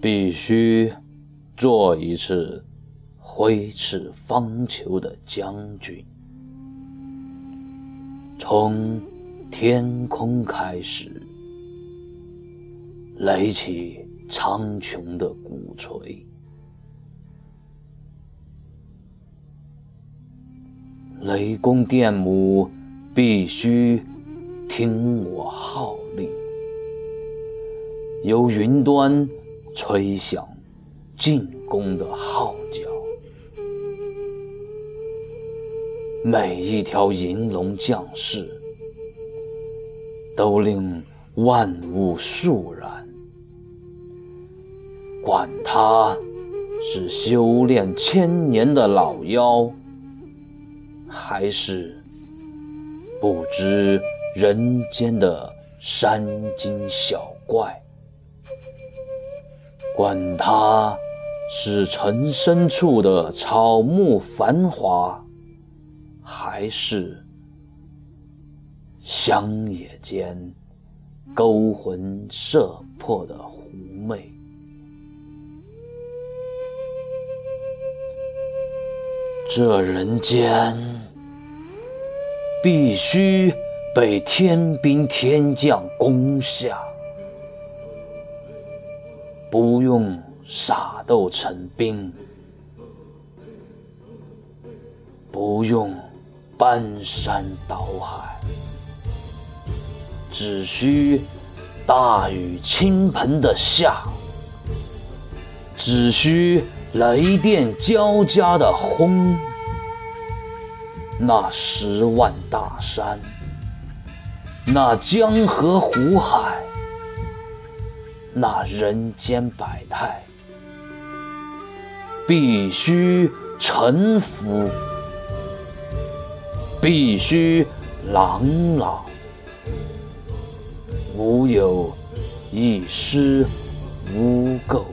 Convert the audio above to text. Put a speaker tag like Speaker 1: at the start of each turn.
Speaker 1: 必须做一次挥斥方遒的将军，从天空开始，垒起苍穹的鼓槌。雷公电母必须听我号令，由云端吹响进攻的号角。每一条银龙将士都令万物肃然，管他是修炼千年的老妖。还是不知人间的山精小怪，管他是尘深处的草木繁华，还是乡野间勾魂摄魄的狐媚。这人间必须被天兵天将攻下，不用撒豆成兵，不用搬山倒海，只需大雨倾盆的下，只需。雷电交加的轰，那十万大山，那江河湖海，那人间百态，必须臣服，必须朗朗，无有一丝污垢。